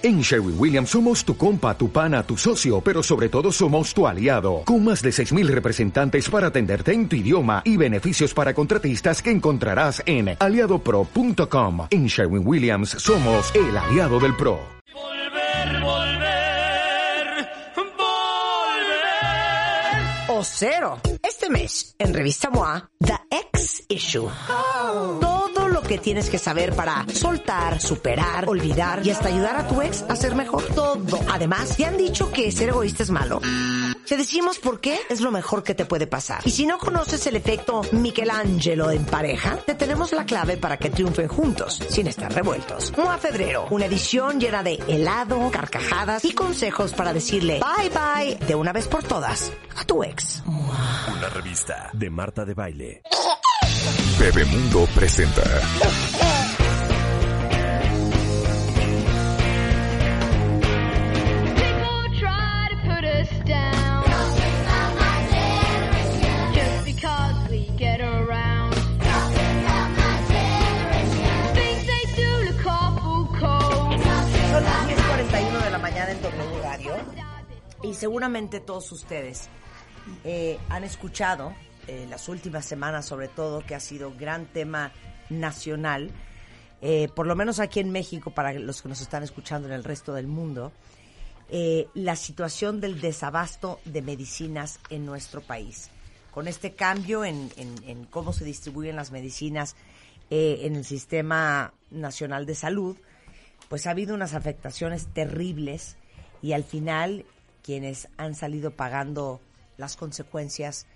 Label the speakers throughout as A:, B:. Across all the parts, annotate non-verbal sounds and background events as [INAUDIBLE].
A: En Sherwin Williams somos tu compa, tu pana, tu socio, pero sobre todo somos tu aliado, con más de 6.000 representantes para atenderte en tu idioma y beneficios para contratistas que encontrarás en aliadopro.com. En Sherwin Williams somos el aliado del PRO.
B: Volver, volver, volver.
C: O cero. Este mes, en Revista MOA, The X Issue. Todo lo que tienes que saber para soltar, superar, olvidar y hasta ayudar a tu ex a ser mejor. Todo. Además, ¿te han dicho que ser egoísta es malo? Te decimos por qué es lo mejor que te puede pasar. Y si no conoces el efecto Michelangelo en pareja, te tenemos la clave para que triunfen juntos, sin estar revueltos. MOA Febrero, una edición llena de helado, carcajadas y consejos para decirle bye bye de una vez por todas a tu ex.
D: Una revista de Marta de Baile.
A: Bebemundo presenta.
E: People try to put us down. Just because we get around. Things they do look awful cold.
C: Son las 10.41 de la mañana en W Radio y seguramente todos ustedes eh, han escuchado eh, las últimas semanas sobre todo que ha sido gran tema nacional, eh, por lo menos aquí en México para los que nos están escuchando en el resto del mundo, eh, la situación del desabasto de medicinas en nuestro país. Con este cambio en, cómo se distribuyen las medicinas eh, en el Sistema Nacional de Salud, pues ha habido unas afectaciones terribles y al final quienes han salido pagando las consecuencias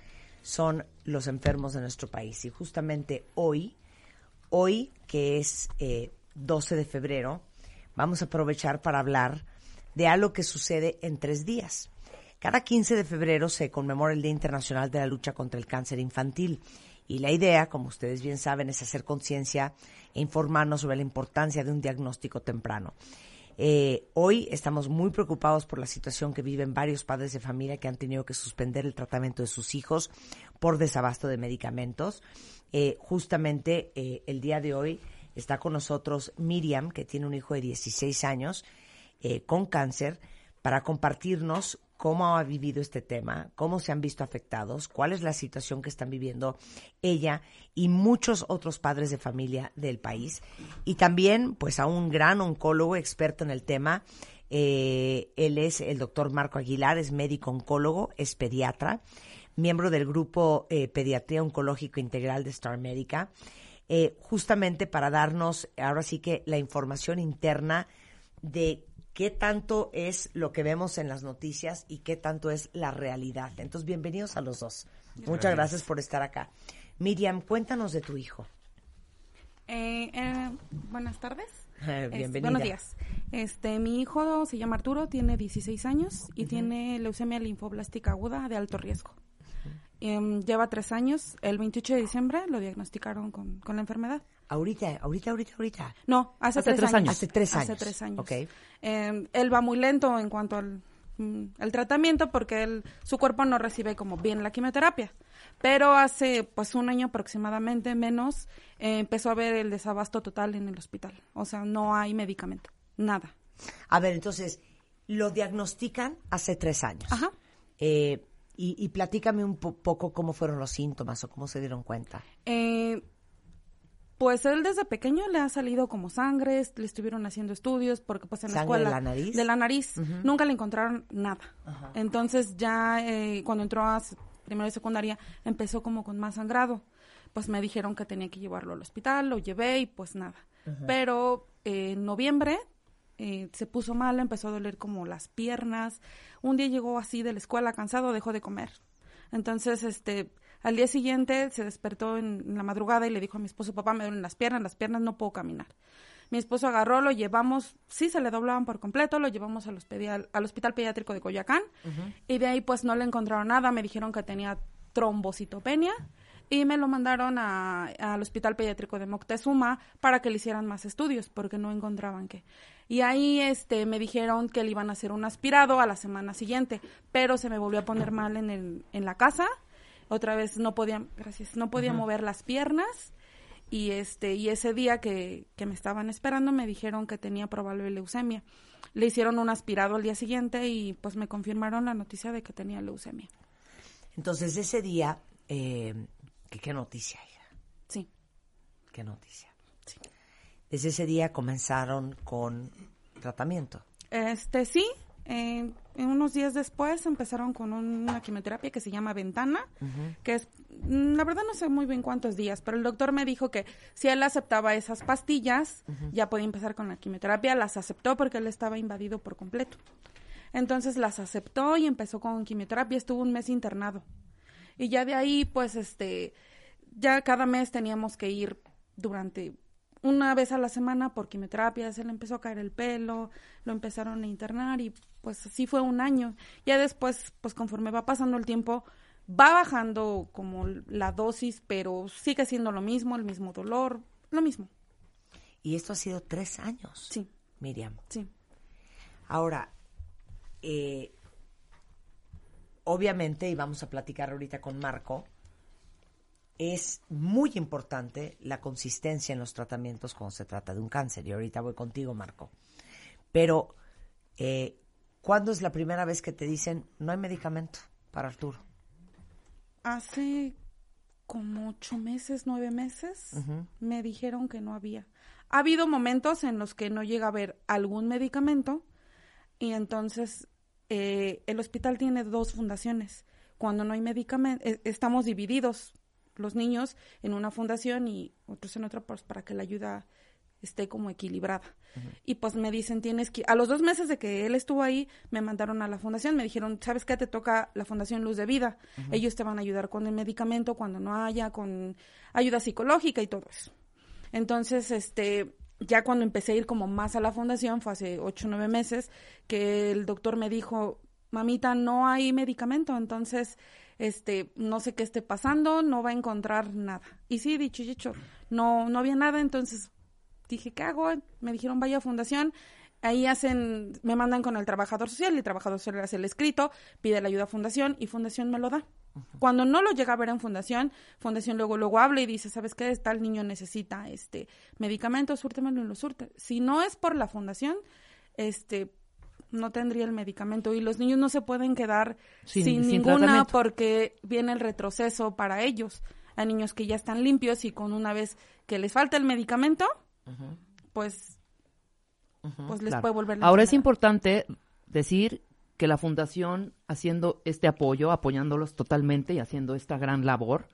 C: son los enfermos de nuestro país. Y justamente hoy, hoy que es eh, 12 de febrero, vamos a aprovechar para hablar de algo que sucede en tres días. Cada 15 de febrero se conmemora el Día Internacional de la Lucha contra el Cáncer Infantil. Y la idea, como ustedes bien saben, es hacer conciencia e informarnos sobre la importancia de un diagnóstico temprano. Eh, hoy estamos muy preocupados por la situación que viven varios padres de familia que han tenido que suspender el tratamiento de sus hijos por desabasto de medicamentos. Eh, justamente eh, el día de hoy está con nosotros Miriam, que tiene un hijo de 16 años con cáncer, para compartirnos cómo ha vivido este tema, cómo se han visto afectados, cuál es la situación que están viviendo ella y muchos otros padres de familia del país. Y también, pues, a un gran oncólogo experto en el tema. Eh, él es el doctor Marco Aguilar, es médico oncólogo, es pediatra, miembro del grupo eh, Pediatría Oncológico Integral de Star Médica, eh, justamente para darnos ahora sí que la información interna de qué tanto es lo que vemos en las noticias y qué tanto es la realidad. Entonces, bienvenidos a los dos. Muchas gracias por estar acá. Miriam, cuéntanos de tu hijo.
F: Eh, eh, buenas tardes. [LAUGHS]
C: Eh,
F: Es-
C: bienvenida.
F: buenos días. Este, mi hijo se llama Arturo, tiene 16 años y tiene leucemia linfoblástica aguda de alto riesgo. Em, lleva tres años. El 28 de diciembre lo diagnosticaron con, con la enfermedad.
C: Ahorita, ahorita, ahorita, ahorita.
F: No, hace,
G: Hace
F: tres,
G: tres
F: años.
G: años.
C: Hace tres años.
F: Hace tres años.
C: Ok.
F: Em, él va muy lento en cuanto al mm, al tratamiento porque él, su cuerpo no recibe como bien la quimioterapia. Pero hace pues un año aproximadamente menos eh, empezó a ver el desabasto total en el hospital. O sea, no hay medicamento, nada.
C: A ver, entonces, lo diagnostican hace tres años.
F: Ajá.
C: Eh, y, y platícame un po- poco cómo fueron los síntomas o cómo se dieron cuenta.
F: Eh, pues él desde pequeño le ha salido como sangre, le estuvieron haciendo estudios porque pues en la
C: ¿Sangre de
F: escuela
C: la nariz?
F: de la nariz nunca le encontraron nada. Entonces ya eh, cuando entró a primero y secundaria empezó como con más sangrado. Pues me dijeron que tenía que llevarlo al hospital, lo llevé y pues nada. Pero eh, en noviembre eh, se puso mal, empezó a doler como las piernas. Un día llegó así de la escuela cansado, dejó de comer. Entonces, este, al día siguiente se despertó en, la madrugada y le dijo a mi esposo, papá, me duelen las piernas, las piernas no puedo caminar. Mi esposo agarró, lo llevamos, sí se le doblaban por completo, lo llevamos al, hospital, al hospital pediátrico de Coyoacán y de ahí pues no le encontraron nada, me dijeron que tenía trombocitopenia y me lo mandaron a- al hospital pediátrico de Moctezuma para que le hicieran más estudios porque no encontraban qué. Y ahí este me dijeron que le iban a hacer un aspirado a la semana siguiente, pero se me volvió a poner mal en el en la casa. Otra vez no podía, gracias, no podía mover las piernas y este y ese día que, que me estaban esperando me dijeron que tenía probable leucemia. Le hicieron un aspirado al día siguiente y pues me confirmaron la noticia de que tenía leucemia.
C: Entonces, ese día, eh, ¿qué, qué noticia, hija?
F: Sí.
C: ¿Qué noticia? Desde ese día comenzaron con tratamiento.
F: Este sí, eh, en unos días después empezaron con una quimioterapia que se llama Ventana, que es, mm, la verdad no sé muy bien cuántos días, pero el doctor me dijo que si él aceptaba esas pastillas, ya podía empezar con la quimioterapia, las aceptó porque él estaba invadido por completo. Entonces las aceptó y empezó con quimioterapia, estuvo un mes internado. Y ya de ahí, pues, este, ya cada mes teníamos que ir durante una vez a la semana por quimioterapia, se le empezó a caer el pelo, lo empezaron a internar y pues así fue un año. Ya después, pues conforme va pasando el tiempo, va bajando como la dosis, pero sigue siendo lo mismo, el mismo dolor, lo mismo.
C: Y esto ha sido tres años.
F: Sí.
C: Miriam.
F: Sí.
C: Ahora, eh, obviamente, y vamos a platicar ahorita con Marco, es muy importante la consistencia en los tratamientos cuando se trata de un cáncer. Y ahorita voy contigo, Marco. Pero, eh, ¿cuándo es la primera vez que te dicen no hay medicamento para Arturo?
F: Hace como ocho meses, nueve meses, me dijeron que no había. Ha habido momentos en los que no llega a haber algún medicamento y entonces eh, el hospital tiene dos fundaciones. Cuando no hay medicamento, estamos divididos los niños en una fundación y otros en otra pues, para que la ayuda esté como equilibrada. Y pues me dicen, tienes que... A los dos meses de que él estuvo ahí, me mandaron a la fundación, me dijeron, ¿sabes qué? Te toca la Fundación Luz de Vida. Ellos te van a ayudar con el medicamento cuando no haya, con ayuda psicológica y todo eso. Entonces, este, ya cuando empecé a ir como más a la fundación, fue hace ocho o nueve meses, que el doctor me dijo, mamita, no hay medicamento, entonces, este, no sé qué esté pasando, no va a encontrar nada. Y sí, dicho y hecho, no, no había nada, entonces dije, ¿qué hago? Me dijeron, vaya a fundación, ahí hacen, me mandan con el trabajador social, y el trabajador social hace el escrito, pide la ayuda a fundación y fundación me lo da. Cuando no lo llega a ver en fundación, fundación luego luego habla y dice, ¿sabes qué? Tal niño necesita este medicamento, súrtemelo y lo surte. Si no es por la fundación, este no tendría el medicamento y los niños no se pueden quedar
G: Sin-
F: ninguna porque viene el retroceso para ellos. Hay niños que ya están limpios y con una vez que les falta el medicamento, pues pues les
G: Claro.
F: puede volver la
G: Ahora es importante decir que la fundación haciendo este apoyo, apoyándolos totalmente y haciendo esta gran labor,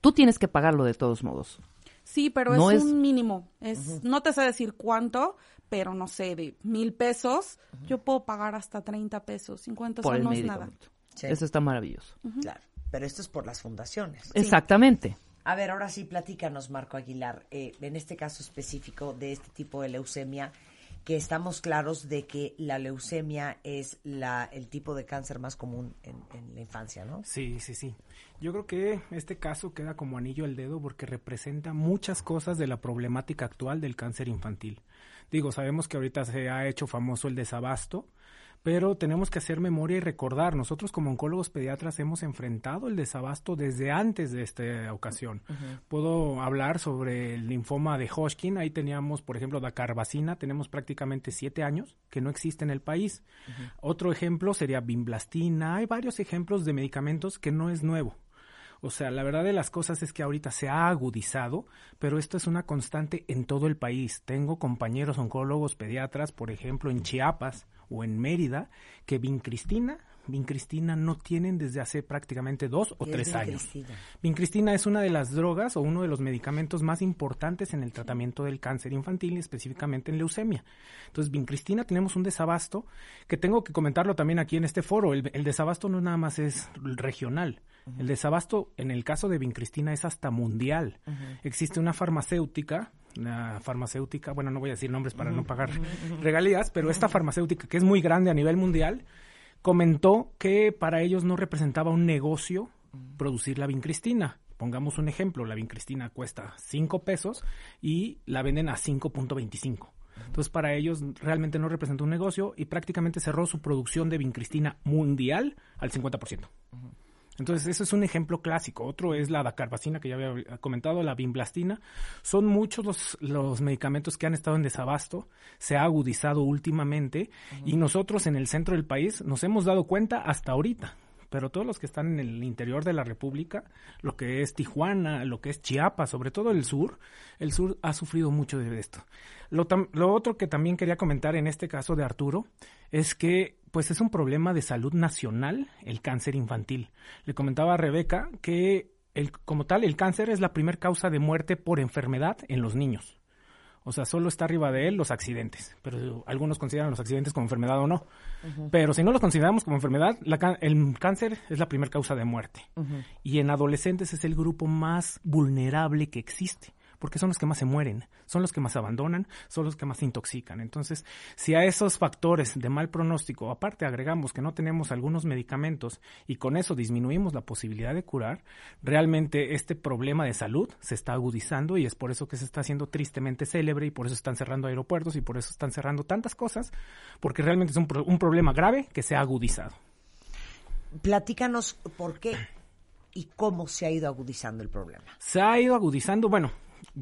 G: tú tienes que pagarlo de todos modos.
F: Sí, pero
G: No
F: es,
G: es-
F: un mínimo. Es, No te sé decir cuánto, pero no sé, de mil pesos, yo puedo pagar hasta 30 pesos, 50,
G: por
F: eso
G: el
F: no es nada.
C: Sí.
G: Eso está maravilloso.
C: Claro. Pero esto es por las fundaciones.
G: Exactamente.
C: A ver, ahora sí, platícanos, Marco Aguilar, eh, en este caso específico de este tipo de leucemia, que estamos claros de que la leucemia es la, el tipo de cáncer más común en, en la infancia, ¿no?
H: Sí, sí, sí. Yo creo que este caso queda como anillo al dedo porque representa muchas cosas de la problemática actual del cáncer infantil. Digo, sabemos que ahorita se ha hecho famoso el desabasto, pero tenemos que hacer memoria y recordar, nosotros como oncólogos pediatras hemos enfrentado el desabasto desde antes de esta ocasión. Puedo hablar sobre el linfoma de Hodgkin, ahí teníamos, por ejemplo, dacarbacina, tenemos prácticamente siete años que no existe en el país. Otro ejemplo sería bimblastina, hay varios ejemplos de medicamentos que no es nuevo. O sea, la verdad de las cosas es que ahorita se ha agudizado, pero esto es una constante en todo el país. Tengo compañeros oncólogos pediatras, por ejemplo, en Chiapas o en Mérida, que vincristina, vincristina no tienen desde hace prácticamente dos o
C: ¿Qué es
H: tres años.
C: vincristina?
H: Vincristina es una de las drogas o uno de los medicamentos más importantes en el tratamiento del cáncer infantil y específicamente en leucemia. Entonces, vincristina tenemos un desabasto que tengo que comentarlo también aquí en este foro. El, el desabasto no nada más es regional. El desabasto en el caso de vincristina es hasta mundial. Existe una farmacéutica una farmacéutica, bueno, no voy a decir nombres para no pagar regalías, pero esta farmacéutica que es muy grande a nivel mundial, comentó que para ellos no representaba un negocio producir la vincristina. Pongamos un ejemplo, la vincristina cuesta 5 pesos y la venden a 5.25. Entonces para ellos realmente no representa un negocio y prácticamente cerró su producción de vincristina mundial al 50%. Entonces, eso es un ejemplo clásico. Otro es la dacarbazina, que ya había comentado, la bimblastina. Son muchos los, los medicamentos que han estado en desabasto, se ha agudizado últimamente y nosotros en el centro del país nos hemos dado cuenta hasta ahorita. Pero todos los que están en el interior de la República, lo que es Tijuana, lo que es Chiapas, sobre todo el sur, el sur ha sufrido mucho de esto. Lo, tam- lo otro que también quería comentar en este caso de Arturo es que pues es un problema de salud nacional el cáncer infantil. Le comentaba a Rebeca que el, como tal el cáncer es la primera causa de muerte por enfermedad en los niños. O sea, solo está arriba de él los accidentes, pero algunos consideran los accidentes como enfermedad o no. Pero si no los consideramos como enfermedad, la el cáncer es la primera causa de muerte. Y en adolescentes es el grupo más vulnerable que existe, porque son los que más se mueren, son los que más abandonan, son los que más se intoxican. Entonces, si a esos factores de mal pronóstico, aparte agregamos que no tenemos algunos medicamentos y con eso disminuimos la posibilidad de curar, realmente este problema de salud se está agudizando y es por eso que se está haciendo tristemente célebre y por eso están cerrando aeropuertos y por eso están cerrando tantas cosas, porque realmente es un, pro- un problema grave que se ha agudizado.
C: Platícanos por qué y cómo se ha ido agudizando el problema.
H: Se ha ido agudizando, bueno,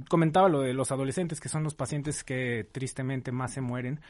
H: comentaba lo de los adolescentes, que son los pacientes que tristemente más se mueren.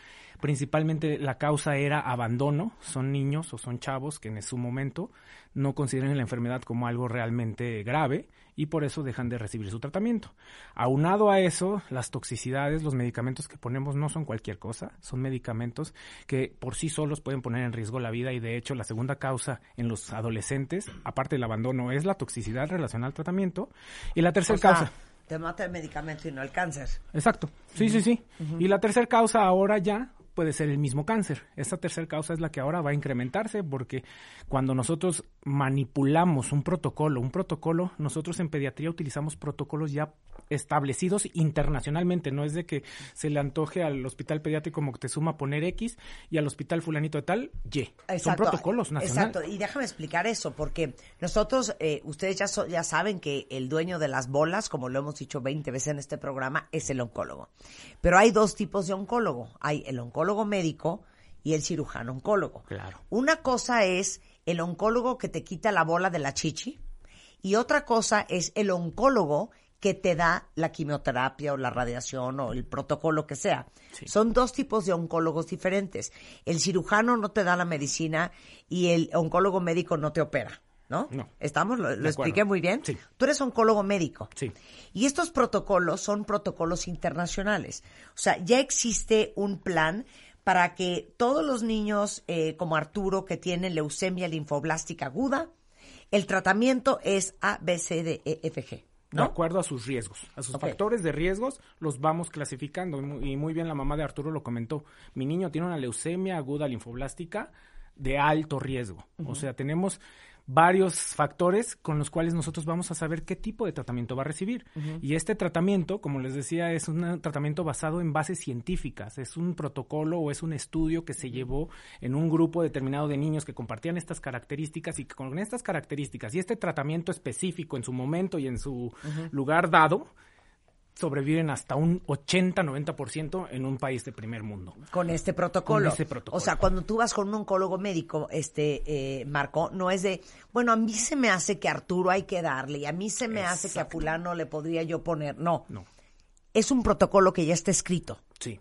H: Principalmente la causa era abandono, son niños o son chavos que en su momento no consideran la enfermedad como algo realmente grave y por eso dejan de recibir su tratamiento. Aunado a eso, las toxicidades, los medicamentos que ponemos no son cualquier cosa, son medicamentos que por sí solos pueden poner en riesgo la vida y de hecho la segunda causa en los adolescentes, aparte del abandono, es la toxicidad relacionada al tratamiento y la tercera
C: O sea,
H: causa
C: te mata el medicamento y no el cáncer.
H: Exacto. Sí, sí, sí. Y la tercera causa ahora ya puede ser el mismo cáncer. Esta tercera causa es la que ahora va a incrementarse porque cuando nosotros manipulamos un protocolo, un protocolo, nosotros en pediatría utilizamos protocolos ya establecidos internacionalmente. No es de que se le antoje al hospital pediátrico Moctezuma poner X y al hospital fulanito de tal Y. Son protocolos nacionales.
C: Exacto, y déjame explicar eso, porque nosotros, eh, ustedes ya, so- ya saben que el dueño de las bolas, como lo hemos dicho 20 veces en este programa, es el oncólogo. Pero hay dos tipos de oncólogo. Hay el oncólogo médico y el cirujano oncólogo.
H: Claro.
C: Una cosa es el oncólogo que te quita la bola de la chichi y otra cosa es el oncólogo que te da la quimioterapia o la radiación o el protocolo que sea. Son dos tipos de oncólogos diferentes. El cirujano no te da la medicina y el oncólogo médico no te opera, ¿no?
H: No.
C: ¿Estamos? ¿Lo, expliqué muy bien?
H: Sí.
C: Tú eres oncólogo médico.
H: Sí.
C: Y estos protocolos son protocolos internacionales. O sea, ya existe un plan para que todos los niños eh, como Arturo que tienen leucemia linfoblástica aguda, el tratamiento es A, B, C, D, E, F, G.
H: De acuerdo a sus riesgos, a sus factores de riesgos, los vamos clasificando. Y muy, y muy bien la mamá de Arturo lo comentó. Mi niño tiene una leucemia aguda linfoblástica de alto riesgo. O sea, tenemos varios factores con los cuales nosotros vamos a saber qué tipo de tratamiento va a recibir. Y este tratamiento, como les decía, es un tratamiento basado en bases científicas. Es un protocolo o es un estudio que se llevó en un grupo determinado de niños que compartían estas características y que con estas características y este tratamiento específico en su momento y en su lugar dado, sobreviven hasta un 80-90% en un país de primer mundo.
C: Con este protocolo.
H: Con ese protocolo.
C: O sea, cuando tú vas con un oncólogo médico, este, eh, Marco, no es de, bueno, a mí se me hace que a Arturo hay que darle y a mí se me hace que a fulano le podría yo poner. No.
H: No,
C: Es un protocolo que ya está escrito
H: sí,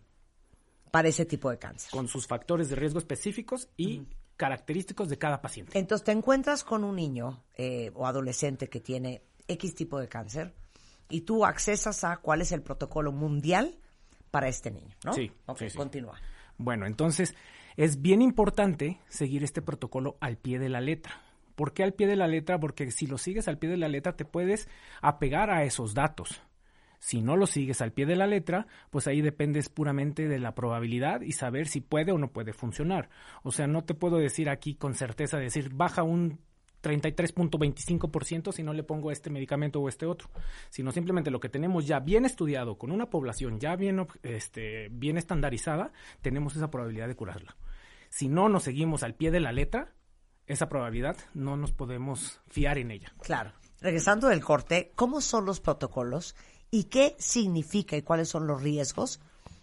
C: para ese tipo de cáncer.
H: con sus factores de riesgo específicos y característicos de cada paciente.
C: Entonces te encuentras con un niño eh, o adolescente que tiene X tipo de cáncer y tú accesas a cuál es el protocolo mundial para este niño, ¿no?
H: Sí,
C: Ok,
H: sí, sí.
C: continúa.
H: Bueno, entonces es bien importante seguir este protocolo al pie de la letra. ¿Por qué al pie de la letra? Porque si lo sigues al pie de la letra te puedes apegar a esos datos. Si no lo sigues al pie de la letra, pues ahí dependes puramente de la probabilidad y saber si puede o no puede funcionar. O sea, no te puedo decir aquí con certeza decir baja un 33.25% si no le pongo este medicamento o este otro, sino simplemente lo que tenemos ya bien estudiado con una población ya bien este bien estandarizada, tenemos esa probabilidad de curarla. Si no nos seguimos al pie de la letra, esa probabilidad no nos podemos fiar en ella.
C: Claro. Regresando del corte, ¿cómo son los protocolos y qué significa y cuáles son los riesgos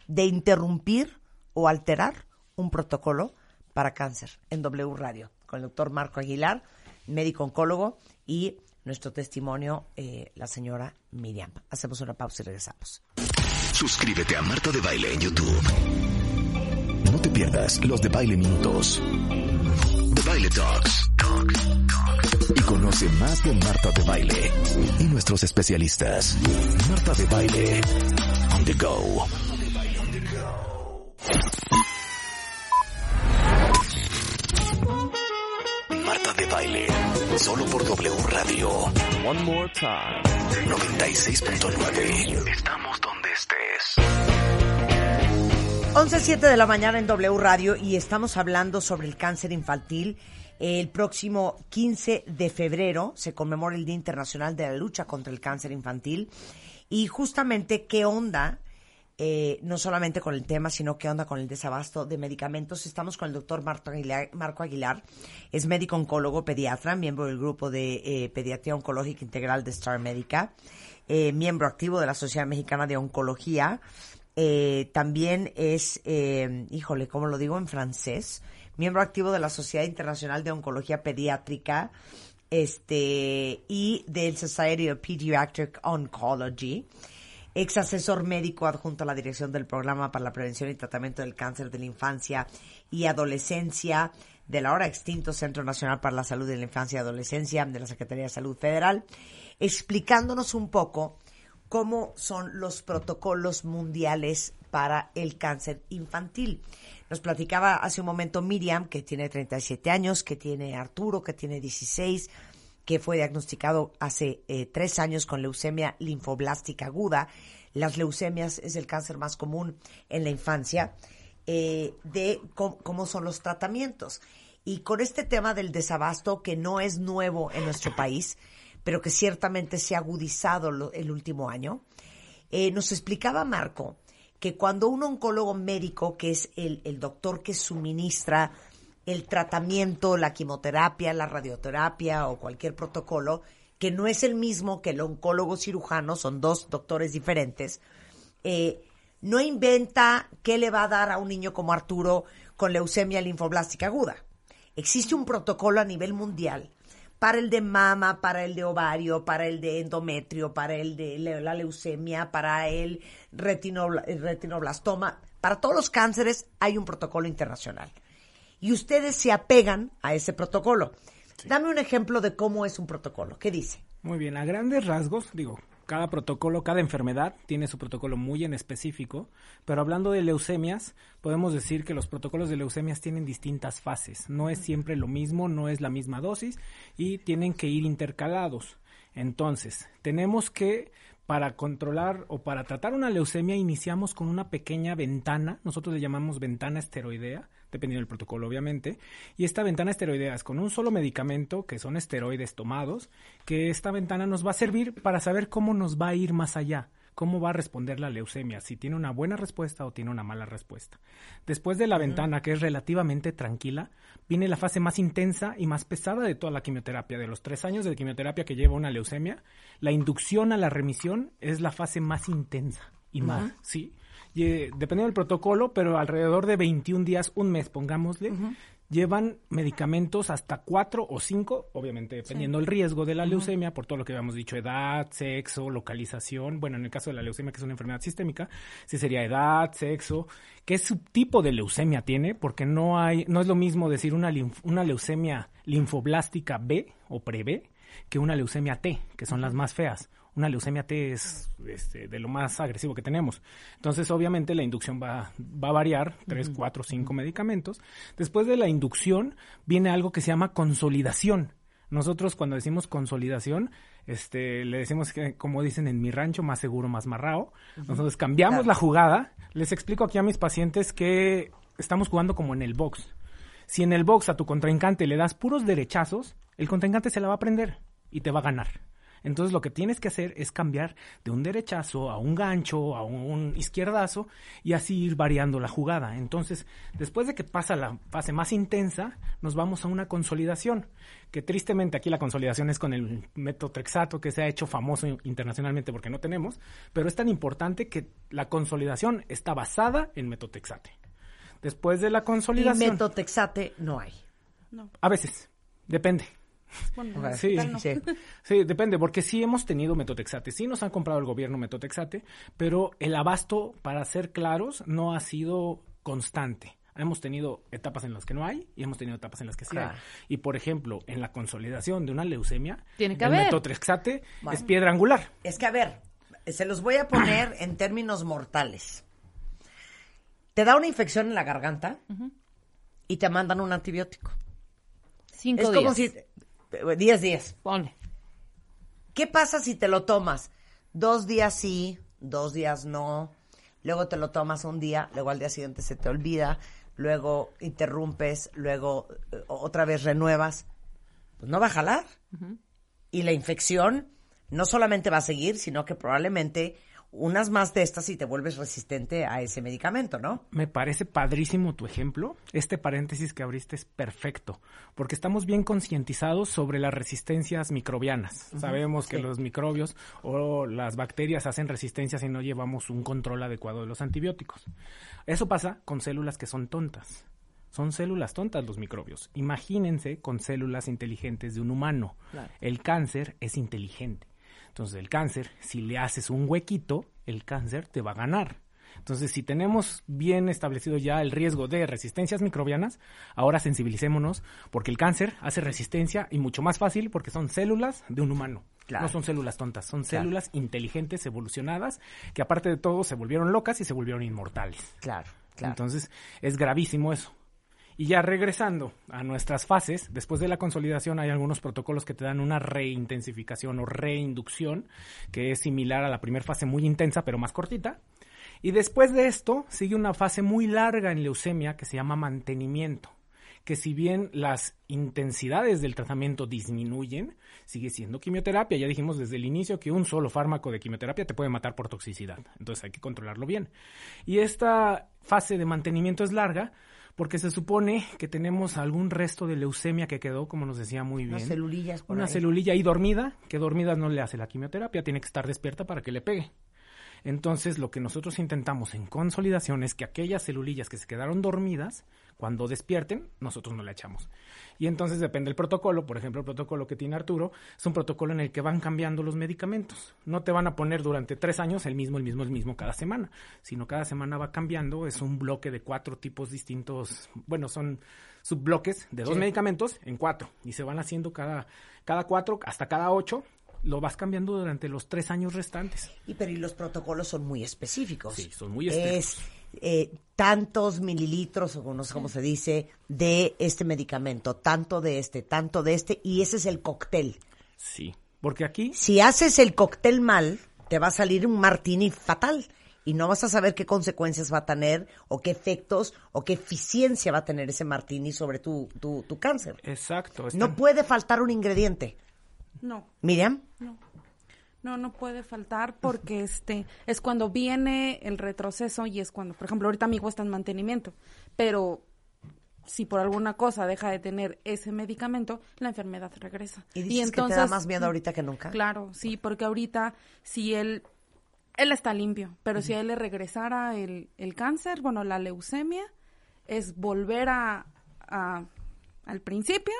C: de interrumpir o alterar un protocolo para cáncer en W Radio con el doctor Marco Aguilar, médico oncólogo, y nuestro testimonio, eh, la señora Miriam. Hacemos una pausa y regresamos.
I: Suscríbete a Marta de Baile en YouTube. No te pierdas los de Baile Minutos, de Baile Talks. Y conoce más de Marta de Baile y nuestros especialistas. Marta de Baile, on the go. Baile, solo por W Radio.
D: One more time.
I: 96.9. Estamos donde estés.
C: 11.07 de la mañana en W Radio y estamos hablando sobre el cáncer infantil. El próximo 15 de febrero se conmemora el Día Internacional de la Lucha contra el Cáncer Infantil y justamente qué onda, eh, no solamente con el tema, sino qué onda con el desabasto de medicamentos. Estamos con el doctor Aguilar, Marco Aguilar, es médico oncólogo pediatra, miembro del grupo de eh, Pediatría Oncológica Integral de Star Médica, eh, miembro activo de la Sociedad Mexicana de Oncología. También es, híjole, ¿cómo lo digo en francés? Miembro activo de la Sociedad Internacional de Oncología Pediátrica este, y del Society of Pediatric Oncology. Ex asesor médico adjunto a la dirección del Programa para la Prevención y Tratamiento del Cáncer de la Infancia y Adolescencia del ahora extinto Centro Nacional para la Salud de la Infancia y Adolescencia de la Secretaría de Salud Federal, explicándonos un poco cómo son los protocolos mundiales para el cáncer infantil. Nos platicaba hace un momento Miriam, que tiene 37 años, que tiene Arturo, que tiene 16, que fue diagnosticado hace eh, tres años con leucemia linfoblástica aguda. Las leucemias es el cáncer más común en la infancia, eh, de cómo, son los tratamientos. Y con este tema del desabasto, que no es nuevo en nuestro país, pero que ciertamente se ha agudizado el último año, eh, nos explicaba Marco que cuando un oncólogo médico, que es el, el doctor que suministra el tratamiento, la quimioterapia, la radioterapia o cualquier protocolo, que no es el mismo que el oncólogo cirujano, son dos doctores diferentes, eh, no inventa qué le va a dar a un niño como Arturo con leucemia linfoblástica aguda. Existe un protocolo a nivel mundial para el de mama, para el de ovario, para el de endometrio, para el de la leucemia, para el retinoblastoma. Para todos los cánceres hay un protocolo internacional. Y ustedes se apegan a ese protocolo. Dame un ejemplo de cómo es un protocolo. ¿Qué dice?
H: Muy bien, a grandes rasgos, digo, cada protocolo, cada enfermedad tiene su protocolo muy en específico, pero hablando de leucemias, podemos decir que los protocolos de leucemias tienen distintas fases. No es siempre lo mismo, no es la misma dosis y tienen que ir intercalados. Entonces, tenemos que para controlar o para tratar una leucemia iniciamos con una pequeña ventana, nosotros le llamamos ventana esteroidea, dependiendo del protocolo obviamente, y esta ventana esteroidea es con un solo medicamento, que son esteroides tomados, que esta ventana nos va a servir para saber cómo nos va a ir más allá, cómo va a responder la leucemia, si tiene una buena respuesta o tiene una mala respuesta. Después de la ventana, que es relativamente tranquila, viene la fase más intensa y más pesada de toda la quimioterapia. De los tres años de quimioterapia que lleva una leucemia, la inducción a la remisión es la fase más intensa y más, ¿sí? Y, eh, dependiendo del protocolo, pero alrededor de 21 días, un mes, pongámosle, llevan medicamentos hasta cuatro o cinco, obviamente dependiendo del riesgo de la leucemia, por todo lo que habíamos dicho, edad, sexo, localización. Bueno, en el caso de la leucemia, que es una enfermedad sistémica, sí sería edad, sexo, qué subtipo de leucemia tiene, porque no hay, no es lo mismo decir una, linf- una leucemia linfoblástica B o pre-B que una leucemia T, que son las más feas. Una leucemia T es este, de lo más agresivo que tenemos. Entonces, obviamente, la inducción va, va a variar, tres, cuatro, cinco medicamentos. Después de la inducción viene algo que se llama consolidación. Nosotros cuando decimos consolidación, este, le decimos que, como dicen en mi rancho, más seguro, más marrao. Nosotros cambiamos
C: Claro.
H: la jugada. Les explico aquí a mis pacientes que estamos jugando como en el box. Si en el box a tu contrincante le das puros derechazos, el contrincante se la va a prender y te va a ganar. Entonces lo que tienes que hacer es cambiar de un derechazo a un gancho, a un izquierdazo y así ir variando la jugada. Entonces, después de que pasa la fase más intensa, nos vamos a una consolidación, que tristemente aquí la consolidación es con el metotrexato que se ha hecho famoso internacionalmente porque no tenemos, pero es tan importante que la consolidación está basada en metotrexate. Después de la
C: Y
H: consolidación,
C: metotexate no hay.
H: a veces, depende.
F: Bueno,
H: Sí,
F: no.
C: sí. [LAUGHS]
H: Sí, depende, porque sí hemos tenido metotexate, sí nos han comprado el gobierno metotexate, pero el abasto, para ser claros, no ha sido constante. Hemos tenido etapas en las que no hay y hemos tenido etapas en las que sí
C: Claro.
H: hay. Y por ejemplo, en la consolidación de una leucemia,
G: Tiene que
H: el
G: haber.
H: metotexate
C: Bueno.
H: es piedra angular.
C: Es que, a ver, se los voy a poner [CLEARS THROAT] en términos mortales. Te da una infección en la garganta y te mandan un antibiótico.
G: Cinco
C: es
G: días.
C: como si... 10 días.
G: Ponle.
C: ¿Qué pasa si te lo tomas? Dos días sí, dos días no. Luego te lo tomas un día, luego al día siguiente se te olvida, luego interrumpes, luego eh, otra vez renuevas. Pues no va a jalar. Y la infección no solamente va a seguir, sino que probablemente unas más de estas y te vuelves resistente a ese medicamento, ¿no?
H: Me parece padrísimo tu ejemplo. Este paréntesis que abriste es perfecto, porque estamos bien concientizados sobre las resistencias microbianas. Sabemos que los microbios o las bacterias hacen resistencia si no llevamos un control adecuado de los antibióticos. Eso pasa con células que son tontas. Son células tontas los microbios. Imagínense con células inteligentes de un humano. El cáncer es inteligente. Entonces, el cáncer, si le haces un huequito, el cáncer te va a ganar. Entonces, si tenemos bien establecido ya el riesgo de resistencias microbianas, ahora sensibilicémonos porque el cáncer hace resistencia y mucho más fácil porque son células de un humano.
C: Claro.
H: No son células tontas, son
C: Claro.
H: células inteligentes, evolucionadas, que aparte de todo se volvieron locas y se volvieron inmortales.
C: Claro, claro.
H: Entonces, es gravísimo eso. Y ya regresando a nuestras fases, después de la consolidación hay algunos protocolos que te dan una reintensificación o reinducción, que es similar a la primera fase muy intensa pero más cortita. Y después de esto sigue una fase muy larga en leucemia que se llama mantenimiento, que si bien las intensidades del tratamiento disminuyen, sigue siendo quimioterapia. Ya dijimos desde el inicio que un solo fármaco de quimioterapia te puede matar por toxicidad, entonces hay que controlarlo bien. Y esta fase de mantenimiento es larga porque se supone que tenemos algún resto de leucemia que quedó, como nos decía muy bien.
C: Unas celulillas por
H: Una
C: ahí.
H: celulilla ahí dormida, que dormida no le hace la quimioterapia, tiene que estar despierta para que le pegue. Entonces, lo que nosotros intentamos en consolidación es que aquellas celulillas que se quedaron dormidas, cuando despierten, nosotros no la echamos. Y entonces depende del protocolo. Por ejemplo, el protocolo que tiene Arturo es un protocolo en el que van cambiando los medicamentos. No te van a poner durante tres años el mismo, el mismo, el mismo cada semana, sino cada semana va cambiando. Es un bloque de cuatro tipos distintos. Bueno, son subbloques de dos
C: Sí.
H: medicamentos en cuatro y se van haciendo cada, cada cuatro hasta cada ocho. Lo vas cambiando durante los tres años restantes.
C: Y pero y los protocolos son muy específicos.
H: Sí, son muy
C: Es
H: estrictos.
C: Eh, tantos mililitros, o no sé cómo se dice, de este medicamento, tanto de este, tanto de este, y ese es el cóctel.
H: Sí, porque aquí
C: Si haces el cóctel mal, te va a salir un martini fatal y no vas a saber qué consecuencias va a tener o qué efectos o qué eficiencia va a tener ese martini sobre tu, tu, tu cáncer.
H: Exacto.
C: No puede faltar un ingrediente.
F: No,
C: Miriam,
F: no, no puede faltar porque este es cuando viene el retroceso y es cuando, por ejemplo, ahorita mi hijo está en mantenimiento, pero si por alguna cosa deja de tener ese medicamento, la enfermedad regresa.
C: y dices que te da más miedo ahorita que nunca.
F: Claro, sí, porque ahorita si él él está limpio, pero si a él le regresara el, el cáncer, bueno, la leucemia, es volver a, a- al principio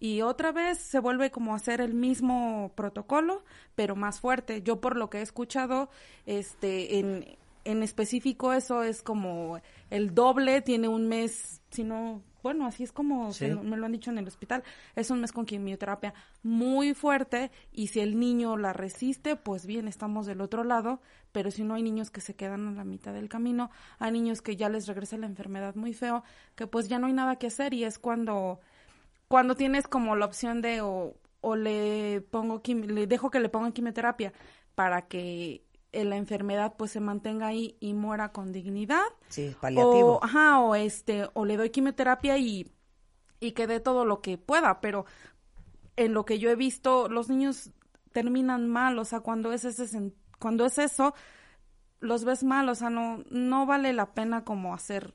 F: y otra vez se vuelve como a hacer el mismo protocolo, pero más fuerte. Yo por lo que he escuchado, este, en, en específico eso es como el doble, tiene un mes, si no, bueno, así es como
C: Sí.
F: se lo- me lo han dicho en el hospital, es un mes con quimioterapia muy fuerte y si el niño la resiste, pues bien, estamos del otro lado, pero si no hay niños que se quedan a la mitad del camino, hay niños que ya les regresa la enfermedad muy feo, que pues ya no hay nada que hacer y es cuando cuando tienes como la opción de o, o le pongo le dejo que le pongan quimioterapia para que la enfermedad pues se mantenga ahí y muera con dignidad
C: Sí, paliativo.
F: o, ajá, o este, o le doy quimioterapia y, y que dé todo lo que pueda, pero en lo que yo he visto, los niños terminan mal, o sea, cuando es ese, cuando es eso, los ves mal, o sea, no, no vale la pena como hacer,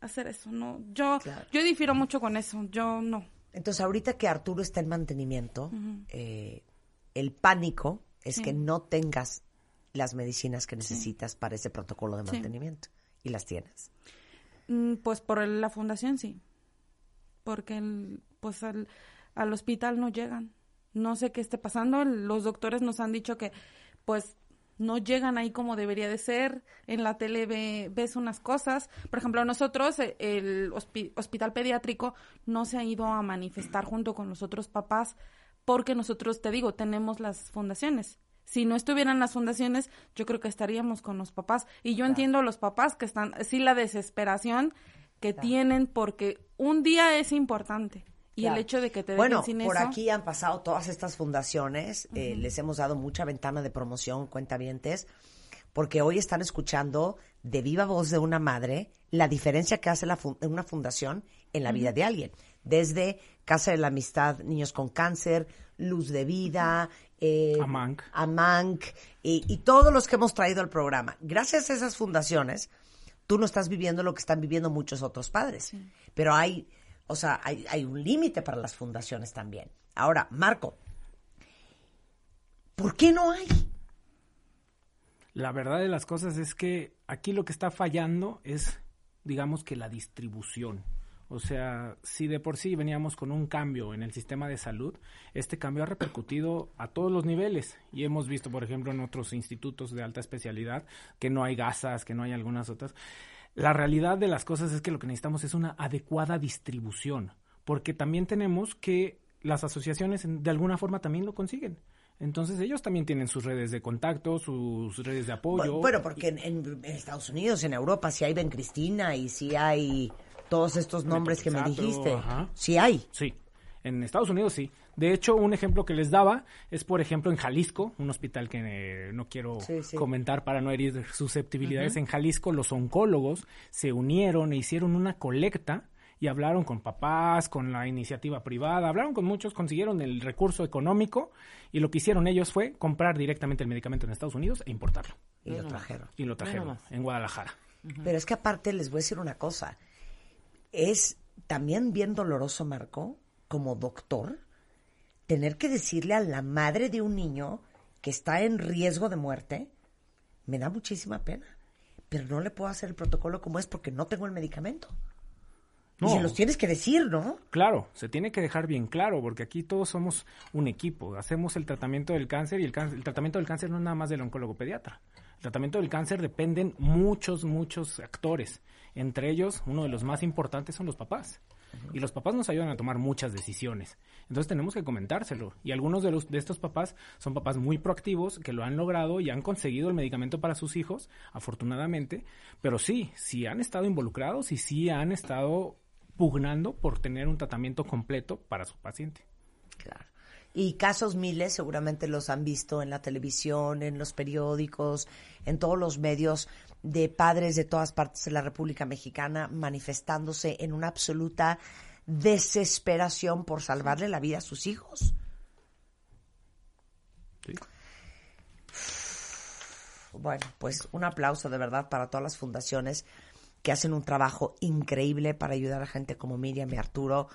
F: hacer eso, no, yo,
C: Claro.
F: yo difiero mucho con eso, yo no.
C: Entonces, ahorita que Arturo está en mantenimiento, eh, el pánico es
F: Sí.
C: que no tengas las medicinas que necesitas para ese protocolo de
F: Sí.
C: mantenimiento. Y las tienes.
F: Mm, Pues por la fundación sí. Porque el- pues al, al hospital no llegan. No sé qué esté pasando. Los doctores nos han dicho que, pues, no llegan ahí como debería de ser. En la tele ve- ves unas cosas. Por ejemplo, nosotros, eh, el hospi- hospital pediátrico no se ha ido a manifestar junto con los otros papás porque nosotros, te digo, tenemos las fundaciones. Si no estuvieran las fundaciones, yo creo que estaríamos con los papás. Y yo entiendo a los papás que están, sí, la desesperación que tienen porque un día es importante. Y el hecho de que te
C: Bueno,
F: sin
C: por
F: eso.
C: aquí han pasado todas estas fundaciones, eh, les hemos dado mucha ventana de promoción, cuentavientes, porque hoy están escuchando de viva voz de una madre la diferencia que hace la fun- una fundación en la vida de alguien. Desde Casa de la Amistad, Niños con Cáncer, Luz de Vida, eh,
H: Amanc.
C: Amanc, y, y todos los que hemos traído al programa. Gracias a esas fundaciones, tú no estás viviendo lo que están viviendo muchos otros padres. Pero hay, o sea, hay, un límite para las fundaciones también. Ahora, Marco, ¿por qué no hay?
H: La verdad de las cosas es que aquí lo que está fallando es, digamos que la distribución. O sea, si de por sí veníamos con un cambio en el sistema de salud, este cambio ha repercutido a todos los niveles. Y hemos visto, por ejemplo, en otros institutos de alta especialidad que no hay gasas, que no hay algunas otras. La realidad de las cosas es que lo que necesitamos es una adecuada distribución, porque también tenemos que las asociaciones de alguna forma también lo consiguen. Entonces ellos también tienen sus redes de contacto, sus redes de apoyo.
C: Bu- Bueno, porque en, en- Estados Unidos, en Europa, si hay Ben Cristina y si hay todos estos nombres que me dijiste.
H: ajá.
C: Sí hay.
H: Sí, en Estados Unidos sí. De hecho, un ejemplo que les daba es, por ejemplo, en Jalisco, un hospital que eh, no quiero
C: Sí, sí.
H: comentar para no herir susceptibilidades. En Jalisco, los oncólogos se unieron e hicieron una colecta y hablaron con papás, con la iniciativa privada, hablaron con muchos, consiguieron el recurso económico y lo que hicieron ellos fue comprar directamente el medicamento en Estados Unidos e importarlo.
C: Y lo trajeron.
H: Y lo trajeron en Guadalajara.
C: Pero es que aparte les voy a decir una cosa. Es también bien doloroso, Marco, como doctor, tener que decirle a la madre de un niño que está en riesgo de muerte, me da muchísima pena. Pero no le puedo hacer el protocolo como es porque no tengo el medicamento. Y
H: No.
C: se los tienes que decir, ¿no?
H: Claro, se tiene que dejar bien claro, porque aquí todos somos un equipo. Hacemos el tratamiento del cáncer y el, cáncer- el tratamiento del cáncer no es nada más del oncólogo pediatra. El tratamiento del cáncer dependen muchos, muchos actores. Entre ellos, uno de los más importantes son los papás. Y los papás nos ayudan a tomar muchas decisiones. Entonces tenemos que comentárselo. Y algunos de, los, de estos papás son papás muy proactivos que lo han logrado y han conseguido el medicamento para sus hijos, afortunadamente. Pero sí, sí han estado involucrados y sí han estado pugnando por tener un tratamiento completo para su paciente.
C: Claro. Y casos miles, seguramente los han visto en la televisión, en los periódicos, en todos los medios de padres de todas partes de la República Mexicana manifestándose en una absoluta desesperación por salvarle la vida a sus hijos.
H: Sí.
C: Bueno, pues un aplauso de verdad para todas las fundaciones que hacen un trabajo increíble para ayudar a gente como Miriam y Arturo